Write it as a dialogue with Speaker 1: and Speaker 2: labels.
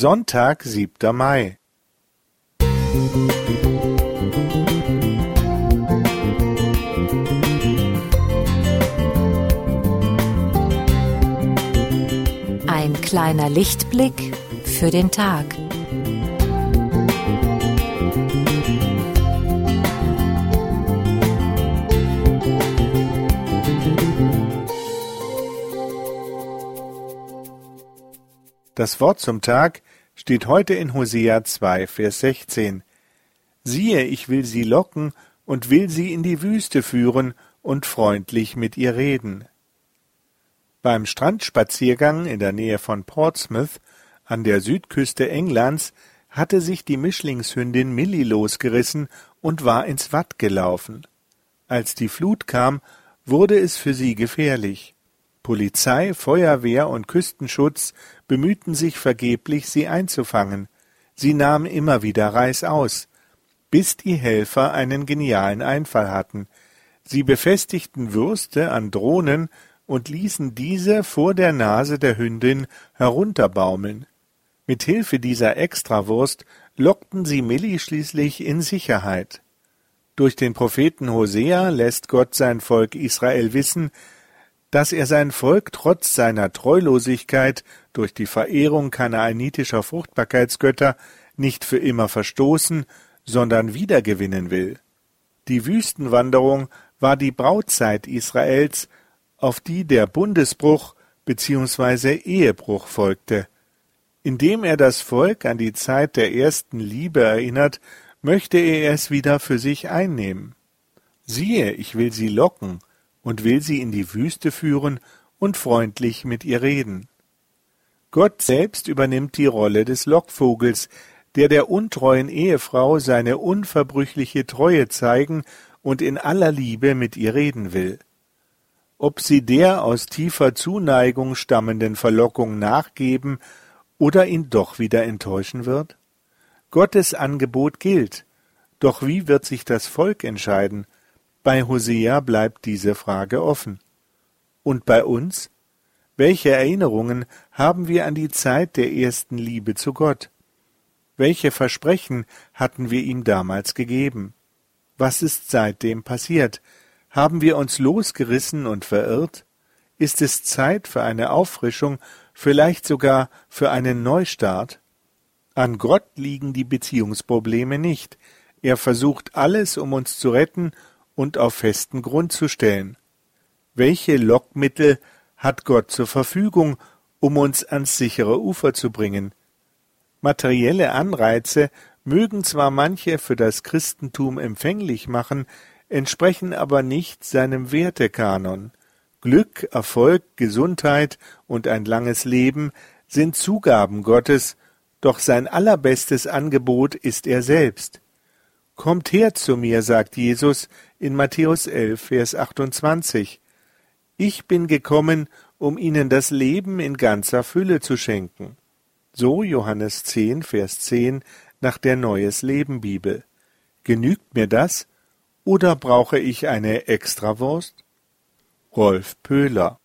Speaker 1: Sonntag, siebter Mai.
Speaker 2: Ein kleiner Lichtblick für den Tag.
Speaker 1: Das Wort zum Tag steht heute in Hosea 2, Vers 16. Siehe, ich will sie locken und will sie in die Wüste führen und freundlich mit ihr reden. Beim Strandspaziergang in der Nähe von Portsmouth an der Südküste Englands hatte sich die Mischlingshündin Millie losgerissen und war ins Watt gelaufen. Als die Flut kam, wurde es für sie gefährlich. Polizei, Feuerwehr und Küstenschutz bemühten sich vergeblich, sie einzufangen. Sie nahm immer wieder reißaus, bis die Helfer einen genialen Einfall hatten. Sie befestigten Würste an Drohnen und ließen diese vor der Nase der Hündin herunterbaumeln. Mit Hilfe dieser Extrawurst lockten sie Millie schließlich in Sicherheit. Durch den Propheten Hosea lässt Gott sein Volk Israel wissen, dass er sein Volk trotz seiner Treulosigkeit durch die Verehrung kanaanitischer Fruchtbarkeitsgötter nicht für immer verstoßen, sondern wiedergewinnen will. Die Wüstenwanderung war die Brautzeit Israels, auf die der Bundesbruch bzw. Ehebruch folgte. Indem er das Volk an die Zeit der ersten Liebe erinnert, möchte er es wieder für sich einnehmen. Siehe, ich will sie locken, und will sie in die Wüste führen und freundlich mit ihr reden. Gott selbst übernimmt die Rolle des Lockvogels, der der untreuen Ehefrau seine unverbrüchliche Treue zeigen und in aller Liebe mit ihr reden will. Ob sie der aus tiefer Zuneigung stammenden Verlockung nachgeben oder ihn doch wieder enttäuschen wird? Gottes Angebot gilt, doch wie wird sich das Volk entscheiden? Bei Hosea bleibt diese Frage offen. Und bei uns? Welche Erinnerungen haben wir an die Zeit der ersten Liebe zu Gott? Welche Versprechen hatten wir ihm damals gegeben? Was ist seitdem passiert? Haben wir uns losgerissen und verirrt? Ist es Zeit für eine Auffrischung, vielleicht sogar für einen Neustart? An Gott liegen die Beziehungsprobleme nicht. Er versucht alles, um uns zu retten und auf festen Grund zu stellen. Welche Lockmittel hat Gott zur Verfügung, um uns ans sichere Ufer zu bringen? Materielle Anreize mögen zwar manche für das Christentum empfänglich machen, entsprechen aber nicht seinem Wertekanon. Glück, Erfolg, Gesundheit und ein langes Leben sind Zugaben Gottes, doch sein allerbestes Angebot ist er selbst. Kommt her zu mir, sagt Jesus in Matthäus 11, Vers 28. Ich bin gekommen, um ihnen das Leben in ganzer Fülle zu schenken. So Johannes 10, Vers 10 nach der Neues Leben Bibel. Genügt mir das oder brauche ich eine Extrawurst? Rolf Pöhler